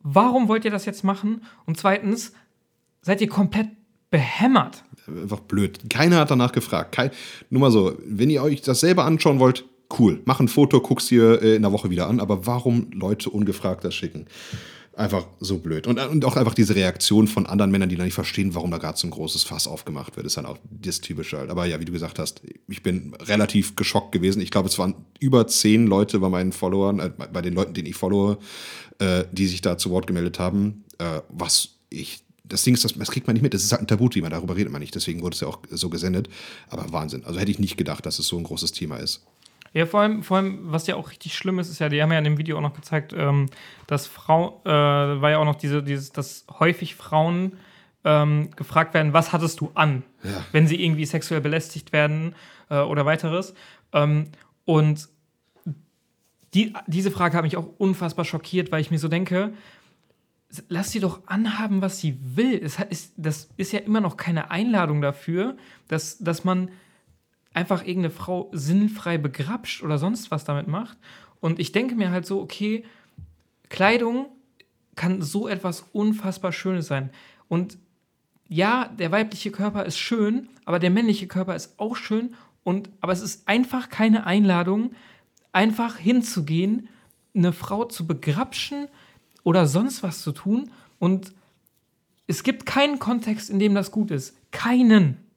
warum wollt ihr das jetzt machen? Und zweitens, seid ihr komplett behämmert? Einfach blöd. Keiner hat danach gefragt. Kein, nur mal so, wenn ihr euch das selber anschauen wollt, cool. Mach ein Foto, guck's dir äh, in der Woche wieder an. Aber warum Leute ungefragt das schicken? Einfach so blöd. Und, und auch einfach diese Reaktion von anderen Männern, die da nicht verstehen, warum da gerade so ein großes Fass aufgemacht wird, ist dann auch das Typische halt. Aber ja, wie du gesagt hast, ich bin relativ geschockt gewesen. Ich glaube, es waren über zehn Leute bei meinen Followern, äh, bei den Leuten, denen ich followe, äh, die sich da zu Wort gemeldet haben, äh, was ich das Ding ist, das, das, kriegt man nicht mit. Das ist halt ein Tabuthema, darüber redet man nicht. Deswegen wurde es ja auch so gesendet. Aber Wahnsinn. Also hätte ich nicht gedacht, dass es so ein großes Thema ist. Ja, vor allem, vor allem, was ja auch richtig schlimm ist, ist ja, die haben ja in dem Video auch noch gezeigt, ähm, dass Frau, äh, war ja auch noch diese, dieses, dass häufig Frauen ähm, gefragt werden, was hattest du an, ja. wenn sie irgendwie sexuell belästigt werden äh, oder weiteres. Ähm, und die, diese Frage hat mich auch unfassbar schockiert, weil ich mir so denke, lass sie doch anhaben, was sie will. Es ist, das ist ja immer noch keine Einladung dafür, dass, dass man einfach irgendeine Frau sinnfrei begrapscht oder sonst was damit macht. Und ich denke mir halt so, okay, Kleidung kann so etwas unfassbar Schönes sein. Und ja, der weibliche Körper ist schön, aber der männliche Körper ist auch schön. Und, aber es ist einfach keine Einladung, einfach hinzugehen, eine Frau zu begrapschen oder sonst was zu tun. Und es gibt keinen Kontext, in dem das gut ist. Keinen.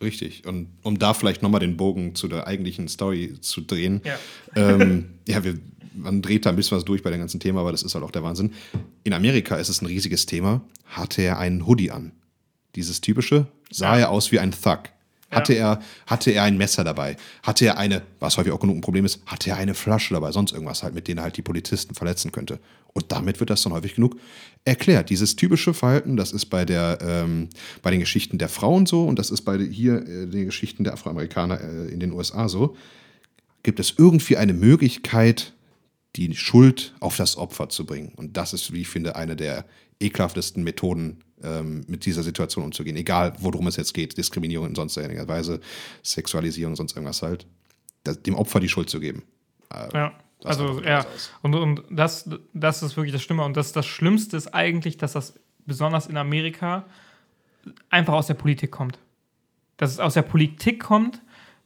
Richtig. Und um da vielleicht nochmal den Bogen zu der eigentlichen Story zu drehen. Ja, ähm, ja wir, man dreht da ein bisschen was durch bei dem ganzen Thema, aber das ist halt auch der Wahnsinn. In Amerika ist es ein riesiges Thema. Hatte er einen Hoodie an? Dieses typische, sah ja. er aus wie ein Thug. Hatte, ja. er, hatte er ein Messer dabei? Hatte er eine, was häufig auch genug ein Problem ist, hatte er eine Flasche dabei, sonst irgendwas halt, mit denen er halt die Polizisten verletzen könnte? Und damit wird das dann häufig genug erklärt. Dieses typische Verhalten, das ist bei, der, ähm, bei den Geschichten der Frauen so und das ist bei hier äh, den Geschichten der Afroamerikaner äh, in den USA so. Gibt es irgendwie eine Möglichkeit, die Schuld auf das Opfer zu bringen? Und das ist, wie ich finde, eine der ekelhaftesten Methoden, ähm, mit dieser Situation umzugehen. Egal, worum es jetzt geht, Diskriminierung in sonst irgendeiner Weise, Sexualisierung, sonst irgendwas halt, das, dem Opfer die Schuld zu geben. Äh, ja. also, ja. Und, und das, das ist wirklich das Schlimme. Und das, das Schlimmste ist eigentlich, dass das besonders in Amerika einfach aus der Politik kommt. Dass es aus der Politik kommt,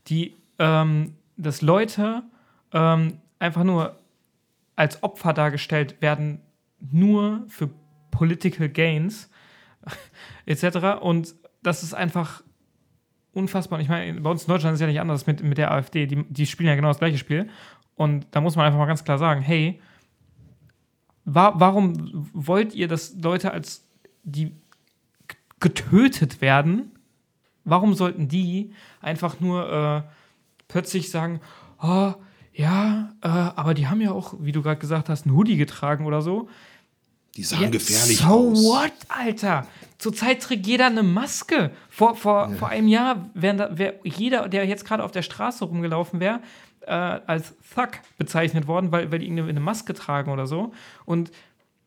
die, ähm, dass Leute ähm, einfach nur als Opfer dargestellt werden, nur für Political Gains [laughs] etc. Und das ist einfach unfassbar. Und ich meine, bei uns in Deutschland ist es ja nicht anders mit, mit der AfD. Die, die spielen ja genau das gleiche Spiel. Und da muss man einfach mal ganz klar sagen: hey, wa warum wollt ihr, dass Leute als die getötet werden? Warum sollten die einfach nur äh, plötzlich sagen, oh, ja, äh, aber die haben ja auch, wie du gerade gesagt hast, einen Hoodie getragen oder so. Die sahen ja, gefährlich so aus. So what, Alter? Zurzeit trägt jeder eine Maske. Vor, vor, ja. vor einem Jahr wäre wär jeder, der jetzt gerade auf der Straße rumgelaufen wäre, äh, als Thug bezeichnet worden, weil, weil die irgendwie eine Maske tragen oder so. Und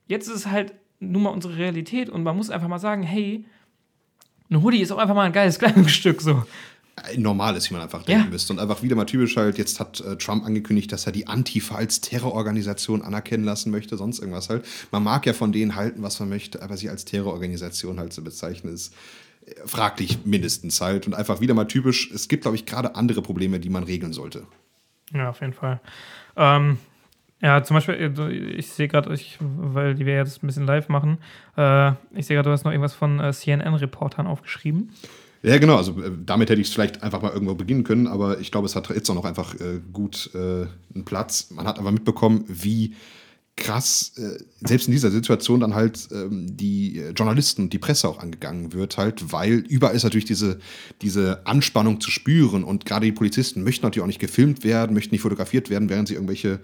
jetzt ist es halt nun mal unsere Realität und man muss einfach mal sagen, hey, ein Hoodie ist auch einfach mal ein geiles [laughs] Kleidungsstück so normal ist, wie man einfach denken ja. müsste. Und einfach wieder mal typisch halt, jetzt hat äh, Trump angekündigt, dass er die Antifa als Terrororganisation anerkennen lassen möchte, sonst irgendwas halt. Man mag ja von denen halten, was man möchte, aber sie als Terrororganisation halt zu bezeichnen, ist äh, fraglich mindestens halt. Und einfach wieder mal typisch, es gibt, glaube ich, gerade andere Probleme, die man regeln sollte. Ja, auf jeden Fall. Ähm, ja, zum Beispiel, äh, ich sehe gerade, weil die wir jetzt ein bisschen live machen, äh, ich sehe gerade, du hast noch irgendwas von äh, CNN-Reportern aufgeschrieben. Ja, genau. Also äh, damit hätte ich es vielleicht einfach mal irgendwo beginnen können, aber ich glaube, es hat jetzt auch noch einfach äh, gut äh, einen Platz. Man hat aber mitbekommen, wie krass, äh, selbst in dieser Situation dann halt ähm, die Journalisten und die Presse auch angegangen wird, halt, weil überall ist natürlich diese, diese Anspannung zu spüren und gerade die Polizisten möchten natürlich auch nicht gefilmt werden, möchten nicht fotografiert werden, während sie irgendwelche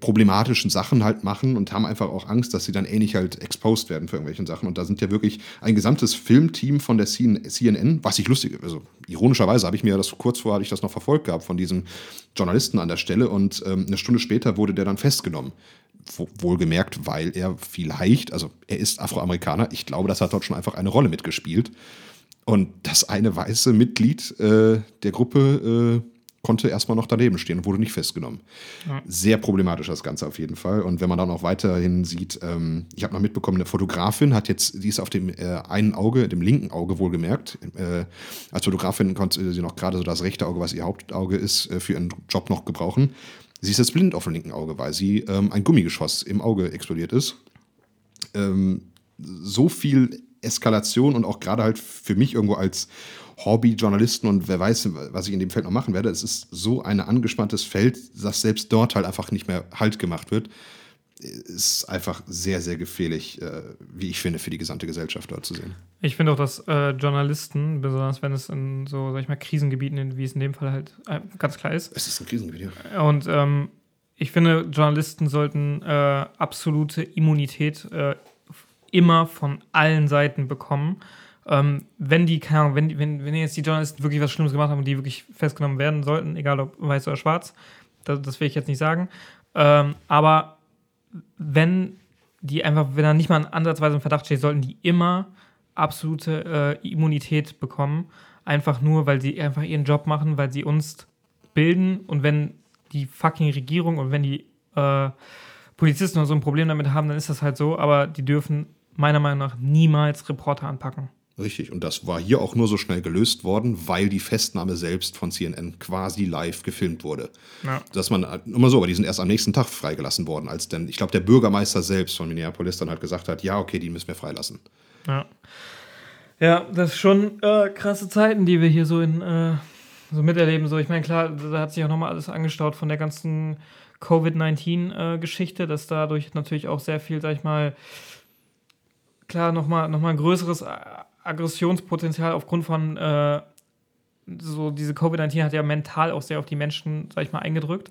problematischen Sachen halt machen und haben einfach auch Angst, dass sie dann ähnlich halt exposed werden für irgendwelchen Sachen. Und da sind ja wirklich ein gesamtes Filmteam von der CNN, was ich lustig, also ironischerweise habe ich mir das kurz vorher, hatte ich das noch verfolgt gehabt von diesem Journalisten an der Stelle und ähm, eine Stunde später wurde der dann festgenommen wohlgemerkt, weil er vielleicht, also er ist Afroamerikaner, ich glaube, das hat dort schon einfach eine Rolle mitgespielt. Und das eine weiße Mitglied äh, der Gruppe äh, konnte erstmal noch daneben stehen und wurde nicht festgenommen. Ja. Sehr problematisch das Ganze auf jeden Fall. Und wenn man dann auch weiterhin sieht, ähm, ich habe noch mitbekommen, eine Fotografin hat jetzt, die ist auf dem äh, einen Auge, dem linken Auge wohlgemerkt. Äh, als Fotografin konnte sie noch gerade so das rechte Auge, was ihr Hauptauge ist, äh, für ihren Job noch gebrauchen. Sie ist jetzt blind auf dem linken Auge, weil sie ähm, ein Gummigeschoss im Auge explodiert ist. Ähm, so viel Eskalation und auch gerade halt für mich irgendwo als Hobbyjournalisten und wer weiß, was ich in dem Feld noch machen werde. Es ist so ein angespanntes Feld, dass selbst dort halt einfach nicht mehr Halt gemacht wird ist einfach sehr, sehr gefährlich, äh, wie ich finde, für die gesamte Gesellschaft dort zu sehen. Ich finde auch, dass äh, Journalisten, besonders wenn es in so, sag ich mal, Krisengebieten, wie es in dem Fall halt äh, ganz klar ist. Es ist ein Krisengebiet, ja. Und ähm, ich finde, Journalisten sollten äh, absolute Immunität äh, immer von allen Seiten bekommen. Ähm, wenn die, keine Ahnung, wenn, wenn, wenn jetzt die Journalisten wirklich was Schlimmes gemacht haben und die wirklich festgenommen werden sollten, egal ob weiß oder schwarz, das, das will ich jetzt nicht sagen. Ähm, aber wenn die einfach, wenn da nicht mal ansatzweise im Verdacht steht, sollten die immer absolute äh, Immunität bekommen. Einfach nur, weil sie einfach ihren Job machen, weil sie uns bilden und wenn die fucking Regierung und wenn die äh, Polizisten oder so ein Problem damit haben, dann ist das halt so, aber die dürfen meiner Meinung nach niemals Reporter anpacken. Richtig, und das war hier auch nur so schnell gelöst worden, weil die Festnahme selbst von CNN quasi live gefilmt wurde. Ja. Dass man immer so, aber die sind erst am nächsten Tag freigelassen worden, als denn, ich glaube, der Bürgermeister selbst von Minneapolis dann halt gesagt hat, ja, okay, die müssen wir freilassen. Ja. Ja, das ist schon äh, krasse Zeiten, die wir hier so in äh, so miterleben. So, ich meine, klar, da hat sich auch nochmal alles angestaut von der ganzen Covid-19-Geschichte, äh, dass dadurch natürlich auch sehr viel, sag ich mal, klar, nochmal noch mal ein größeres Aggressionspotenzial aufgrund von äh, so diese Covid-19 hat ja mental auch sehr auf die Menschen, sag ich mal, eingedrückt.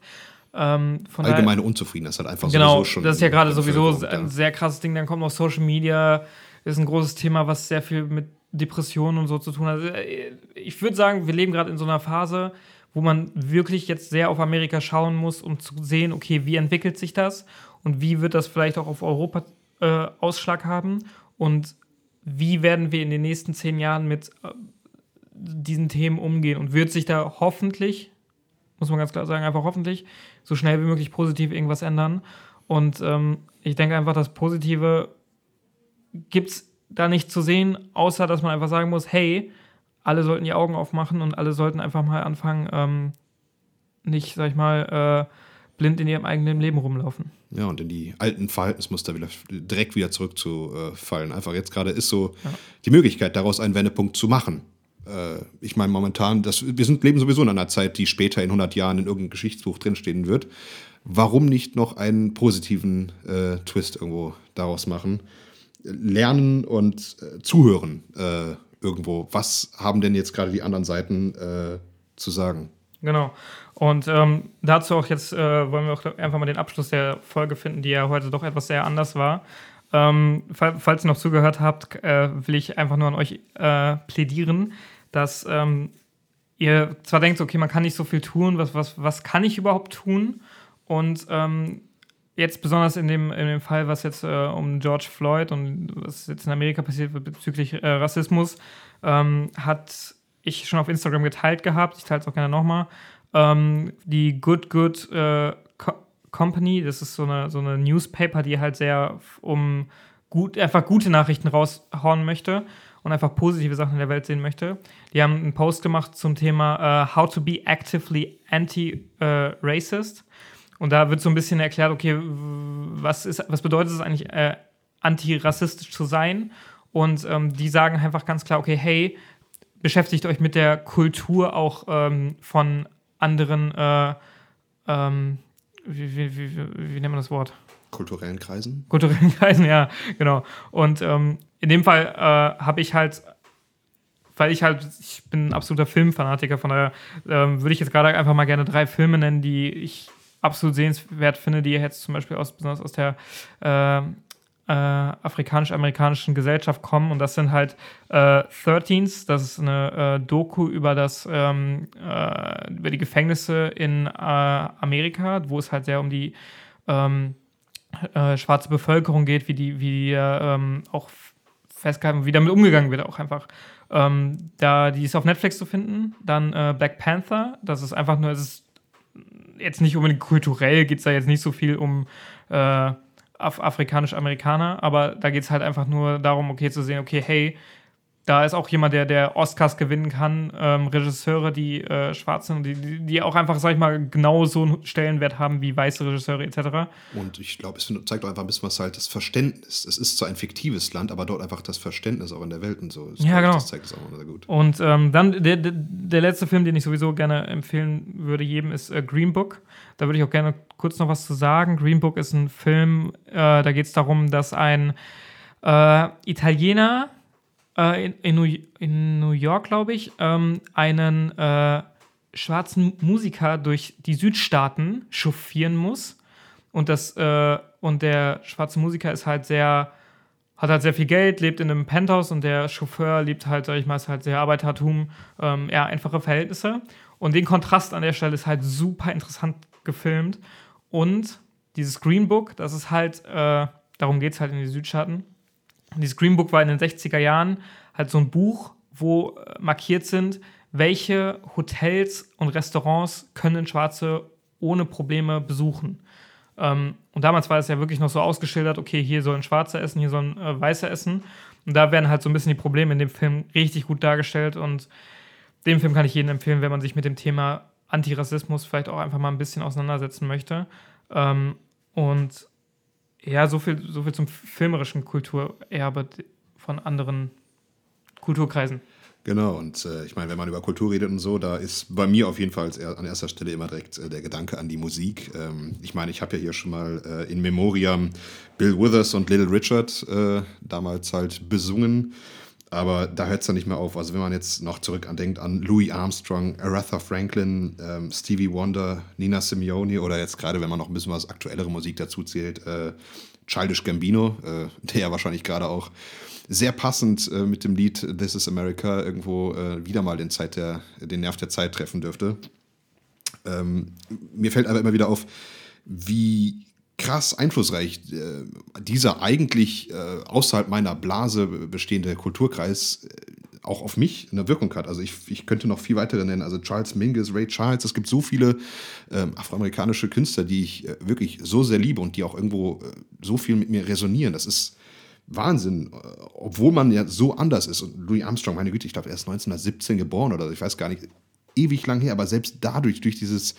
Ähm, Allgemeine Unzufriedenheit hat einfach genau, schon. Das ist ja gerade sowieso ein sehr krasses Ding. Dann kommt noch Social Media, ist ein großes Thema, was sehr viel mit Depressionen und so zu tun hat. Äh, ich würde sagen, wir leben gerade in so einer Phase, wo man wirklich jetzt sehr auf Amerika schauen muss, um zu sehen, okay, wie entwickelt sich das und wie wird das vielleicht auch auf Europa äh, Ausschlag haben und wie werden wir in den nächsten zehn Jahren mit äh, diesen Themen umgehen und wird sich da hoffentlich, muss man ganz klar sagen, einfach hoffentlich so schnell wie möglich positiv irgendwas ändern. Und ähm, ich denke einfach, das Positive gibt es da nicht zu sehen, außer dass man einfach sagen muss, hey, alle sollten die Augen aufmachen und alle sollten einfach mal anfangen, ähm, nicht, sag ich mal, äh, blind in ihrem eigenen Leben rumlaufen. Ja, und in die alten Verhaltensmuster wieder, direkt wieder zurückzufallen. Einfach jetzt gerade ist so ja. die Möglichkeit, daraus einen Wendepunkt zu machen. Äh, ich meine, momentan, das, wir sind, leben sowieso in einer Zeit, die später in 100 Jahren in irgendeinem Geschichtsbuch drinstehen wird. Warum nicht noch einen positiven äh, Twist irgendwo daraus machen? Lernen und äh, zuhören äh, irgendwo. Was haben denn jetzt gerade die anderen Seiten äh, zu sagen? Genau. Und ähm, dazu auch jetzt äh, wollen wir auch einfach mal den Abschluss der Folge finden, die ja heute doch etwas sehr anders war. Ähm, falls ihr noch zugehört habt, äh, will ich einfach nur an euch äh, plädieren, dass ähm, ihr zwar denkt, okay, man kann nicht so viel tun, was, was, was kann ich überhaupt tun? Und ähm, jetzt besonders in dem, in dem Fall, was jetzt äh, um George Floyd und was jetzt in Amerika passiert wird bezüglich äh, Rassismus, ähm, hat ich schon auf Instagram geteilt gehabt. Ich teile es auch gerne nochmal. Ähm, die Good Good äh, Co Company, das ist so eine, so eine Newspaper, die halt sehr um gut, einfach gute Nachrichten raushauen möchte und einfach positive Sachen in der Welt sehen möchte. Die haben einen Post gemacht zum Thema uh, How to be actively anti-racist. und da wird so ein bisschen erklärt, okay, was, ist, was bedeutet es eigentlich, äh, antirassistisch zu sein? Und ähm, die sagen einfach ganz klar, okay, hey, beschäftigt euch mit der Kultur auch ähm, von anderen, äh, ähm, wie, wie, wie, wie, nennt man das Wort? kulturellen Kreisen. Kulturellen [laughs] Kreisen, ja, genau. Und ähm, in dem Fall äh, habe ich halt, weil ich halt, ich bin ein absoluter Filmfanatiker, von daher ähm, würde ich jetzt gerade einfach mal gerne drei Filme nennen, die ich absolut sehenswert finde, die jetzt zum Beispiel aus, besonders aus der äh, äh, afrikanisch-amerikanischen Gesellschaft kommen. Und das sind halt äh, 13s, das ist eine äh, Doku über das, ähm, äh, über die Gefängnisse in äh, Amerika, wo es halt sehr um die ähm, äh, schwarze Bevölkerung geht, wie die, wie die ähm, auch festgehalten, wie damit umgegangen wird, auch einfach. Ähm, da, die ist auf Netflix zu finden. Dann äh, Black Panther, das ist einfach nur, es ist jetzt nicht unbedingt kulturell, geht es da jetzt nicht so viel um äh, af afrikanisch-Amerikaner, aber da geht es halt einfach nur darum, okay, zu sehen, okay, hey, da ist auch jemand, der, der Oscars gewinnen kann, ähm, Regisseure, die äh, schwarz sind, die, die auch einfach, sag ich mal, genau so einen Stellenwert haben wie weiße Regisseure etc. Und ich glaube, es zeigt auch einfach ein bisschen was halt das Verständnis. Es ist zwar ein fiktives Land, aber dort einfach das Verständnis auch in der Welt und so. Das ja, genau. Das zeigt es auch sehr gut. Und ähm, dann der, der, der, letzte Film, den ich sowieso gerne empfehlen würde, jedem, ist äh, Green Book. Da würde ich auch gerne kurz noch was zu sagen. Green Book ist ein Film, äh, da geht es darum, dass ein äh, Italiener äh, in, in, New, in, New, York, glaube ich, ähm, einen äh, schwarzen Musiker durch die Südstaaten chauffieren muss. Und, das, äh, und der schwarze Musiker ist halt sehr, hat halt sehr viel Geld, lebt in einem Penthouse und der Chauffeur lebt halt, sag ich mal, ist halt sehr Arbeitertum, ähm, eher einfache Verhältnisse. Und den Kontrast an der Stelle ist halt super interessant gefilmt. Und dieses Green Book, das ist halt, äh, darum geht es halt in die Südstaaten, dieses Green Book war in den 60er Jahren halt so ein Buch, wo äh, markiert sind, welche Hotels und Restaurants können Schwarze ohne Probleme besuchen. Ähm, und damals war es ja wirklich noch so ausgeschildert, okay, hier sollen Schwarze essen, hier sollen äh, Weiße essen. Und da werden halt so ein bisschen die Probleme in dem Film richtig gut dargestellt. Und den Film kann ich jedem empfehlen, wenn man sich mit dem Thema Antirassismus vielleicht auch einfach mal ein bisschen auseinandersetzen möchte. Ähm, und ja, so viel, so viel zum filmerischen Kulturerbe von anderen Kulturkreisen. Genau, und äh, ich meine, wenn man über Kultur redet und so, da ist bei mir auf jeden Fall an erster Stelle immer direkt äh, der Gedanke an die Musik. Ähm, ich meine, ich habe ja hier schon mal äh, in Memoriam Bill Withers und Little Richard äh, damals halt besungen. Aber da hört es dann nicht mehr auf. Also wenn man jetzt noch zurück andenkt an Louis Armstrong, Aretha Franklin, ähm, Stevie Wonder, Nina Simeone oder jetzt gerade, wenn man noch ein bisschen was aktuellere Musik dazu zählt, äh, Childish Gambino, äh, der ja wahrscheinlich gerade auch sehr passend äh, mit dem Lied This is America irgendwo äh, wieder mal den, Zeit der, den Nerv der Zeit treffen dürfte. Ähm, mir fällt aber immer wieder auf, wie krass einflussreich äh, dieser eigentlich äh, außerhalb meiner Blase bestehende Kulturkreis äh, auch auf mich eine Wirkung hat. Also ich, ich könnte noch viel weitere nennen. Also Charles Mingus, Ray Charles, es gibt so viele ähm, afroamerikanische Künstler, die ich äh, wirklich so sehr liebe und die auch irgendwo äh, so viel mit mir resonieren. Das ist Wahnsinn, obwohl man ja so anders ist. Und Louis Armstrong, meine Güte, ich glaube, er ist 1917 geboren oder ich weiß gar nicht, ewig lang her, aber selbst dadurch, durch dieses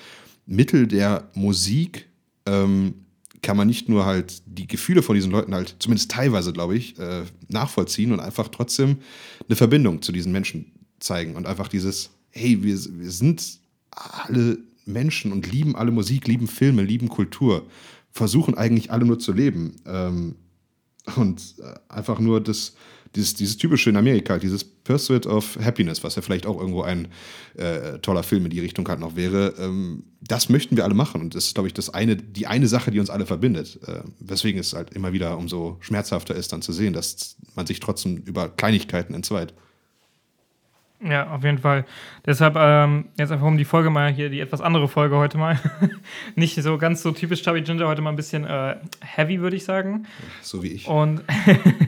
Mittel der Musik, ähm, kann man nicht nur halt die Gefühle von diesen Leuten halt, zumindest teilweise, glaube ich, äh, nachvollziehen und einfach trotzdem eine Verbindung zu diesen Menschen zeigen und einfach dieses, hey, wir, wir sind alle Menschen und lieben alle Musik, lieben Filme, lieben Kultur, versuchen eigentlich alle nur zu leben ähm, und äh, einfach nur das dieses, dieses typische in Amerika, dieses Pursuit of Happiness, was ja vielleicht auch irgendwo ein äh, toller Film in die Richtung halt noch wäre, ähm, das möchten wir alle machen. Und das ist, glaube ich, das eine, die eine Sache, die uns alle verbindet. Äh, weswegen es halt immer wieder umso schmerzhafter ist, dann zu sehen, dass man sich trotzdem über Kleinigkeiten entzweit. Ja, auf jeden Fall. Deshalb ähm, jetzt einfach um die Folge mal hier, die etwas andere Folge heute mal. [laughs] Nicht so ganz so typisch Chubby Ginger, heute mal ein bisschen äh, heavy, würde ich sagen. So wie ich. Und,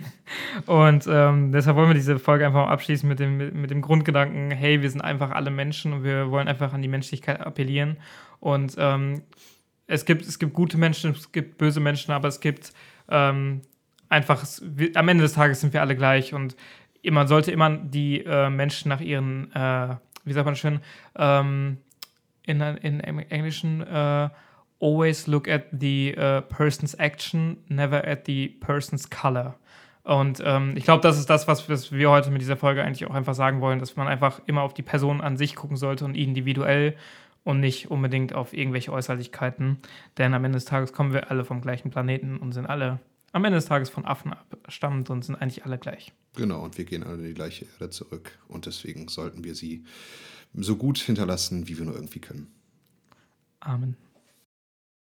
[laughs] und ähm, deshalb wollen wir diese Folge einfach mal abschließen mit dem, mit, mit, dem Grundgedanken, hey, wir sind einfach alle Menschen und wir wollen einfach an die Menschlichkeit appellieren. Und ähm, es, gibt, es gibt gute Menschen, es gibt böse Menschen, aber es gibt ähm, einfach, am Ende des Tages sind wir alle gleich und man sollte immer die äh, Menschen nach ihren, äh, wie sagt man schön, ähm, in, in, Englischen, äh, always look at the uh, person's action, never at the person's color. Und ähm, ich glaube, das ist das, was wir heute mit dieser Folge eigentlich auch einfach sagen wollen, dass man einfach immer auf die Person an sich gucken sollte und individuell und nicht unbedingt auf irgendwelche Äußerlichkeiten. Denn am Ende des Tages kommen wir alle vom gleichen Planeten und sind alle am Ende des Tages von Affen abstammt und sind eigentlich alle gleich. Genau, und wir gehen alle in die gleiche Erde zurück. Und deswegen sollten wir sie so gut hinterlassen, wie wir nur irgendwie können. Amen.